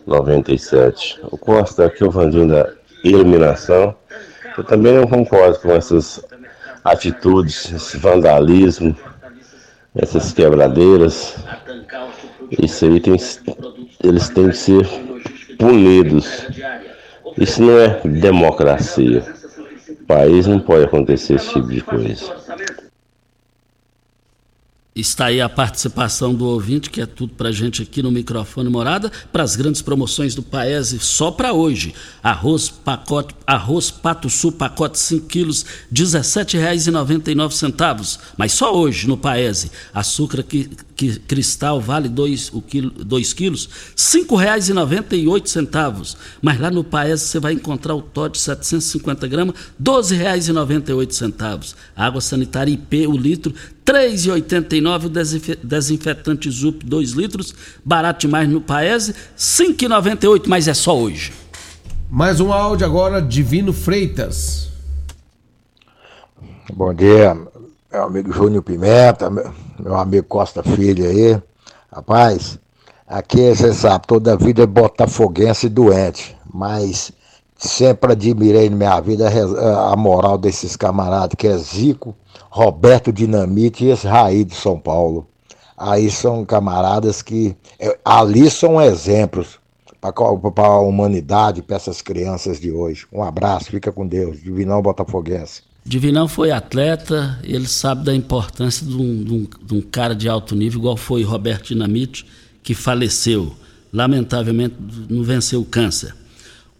97. O Costa, aqui é o Vandinho da eliminação. Eu também não concordo com essas atitudes, esse vandalismo, essas quebradeiras. Isso aí tem, eles têm que ser punidos. Isso não é democracia. O país não pode acontecer esse tipo de coisa. Está aí a participação do ouvinte, que é tudo para gente aqui no microfone morada, para as grandes promoções do Paese só para hoje. Arroz pacote, arroz Pato Sul, pacote 5 quilos, R$ 17,99. Mas só hoje no Paese. Açúcar que, que, cristal vale 2 quilo, quilos, R$ 5,98. Mas lá no Paese você vai encontrar o Todd 750 gramas, R$ 12,98. Água sanitária IP, o litro, 3,89 o desinfetante Zup 2 litros, barato demais no Paese, 5,98, mas é só hoje. Mais um áudio agora, Divino Freitas. Bom dia, meu amigo Júnior Pimenta, meu amigo Costa Filho aí. Rapaz, aqui você sabe, toda vida é botafoguense doente, mas sempre admirei na minha vida a moral desses camaradas, que é Zico, Roberto Dinamite e esse Raí de São Paulo. Aí são camaradas que é, ali são exemplos para a humanidade, para essas crianças de hoje. Um abraço, fica com Deus. Divinão Botafoguense. Divinão foi atleta, ele sabe da importância de um, de, um, de um, cara de alto nível, igual foi Roberto Dinamite, que faleceu. Lamentavelmente não venceu o câncer.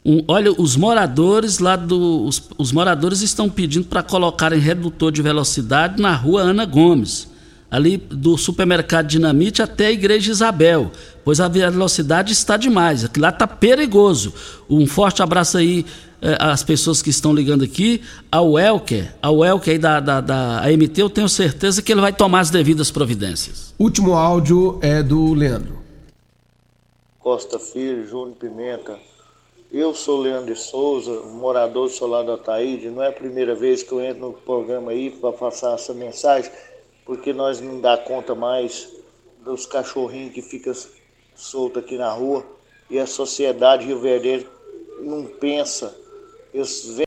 Um, olha, os moradores lá do. Os, os moradores estão pedindo para colocarem redutor de velocidade na rua Ana Gomes ali do supermercado Dinamite até a Igreja Isabel, pois a velocidade está demais, aqui lá está perigoso. Um forte abraço aí eh, às pessoas que estão ligando aqui, ao Elker, ao Elker aí da, da, da AMT, eu tenho certeza que ele vai tomar as devidas providências. Último áudio é do Leandro. Costa Filho, Júnior Pimenta. Eu sou Leandro de Souza, morador do Solar da Taíde. Não é a primeira vez que eu entro no programa aí para passar essa mensagem porque nós não dá conta mais dos cachorrinhos que ficam soltos aqui na rua e a sociedade Rio Verde não pensa. Eles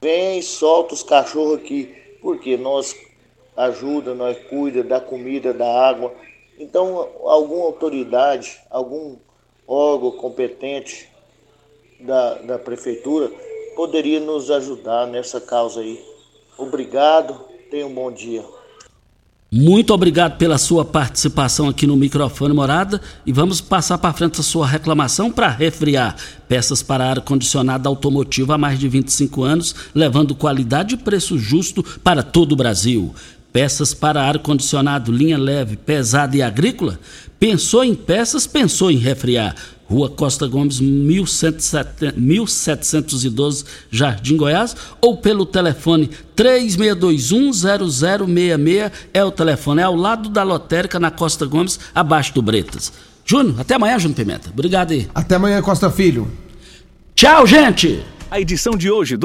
vêm, soltam os cachorros aqui, porque nós ajuda, nós cuida da comida, da água. Então, alguma autoridade, algum órgão competente da, da prefeitura poderia nos ajudar nessa causa aí. Obrigado, tenha um bom dia. Muito obrigado pela sua participação aqui no microfone Morada e vamos passar para frente a sua reclamação para refriar peças para ar-condicionado automotivo há mais de 25 anos, levando qualidade e preço justo para todo o Brasil. Peças para ar-condicionado, linha leve, pesada e agrícola? Pensou em peças, pensou em refriar. Rua Costa Gomes, 1712, Jardim Goiás, ou pelo telefone 36210066 é o telefone, é ao lado da lotérica na Costa Gomes, abaixo do Bretas. Júnior, até amanhã, Júnior Pimenta. Obrigado aí. Até amanhã, Costa Filho. Tchau, gente! A edição de hoje do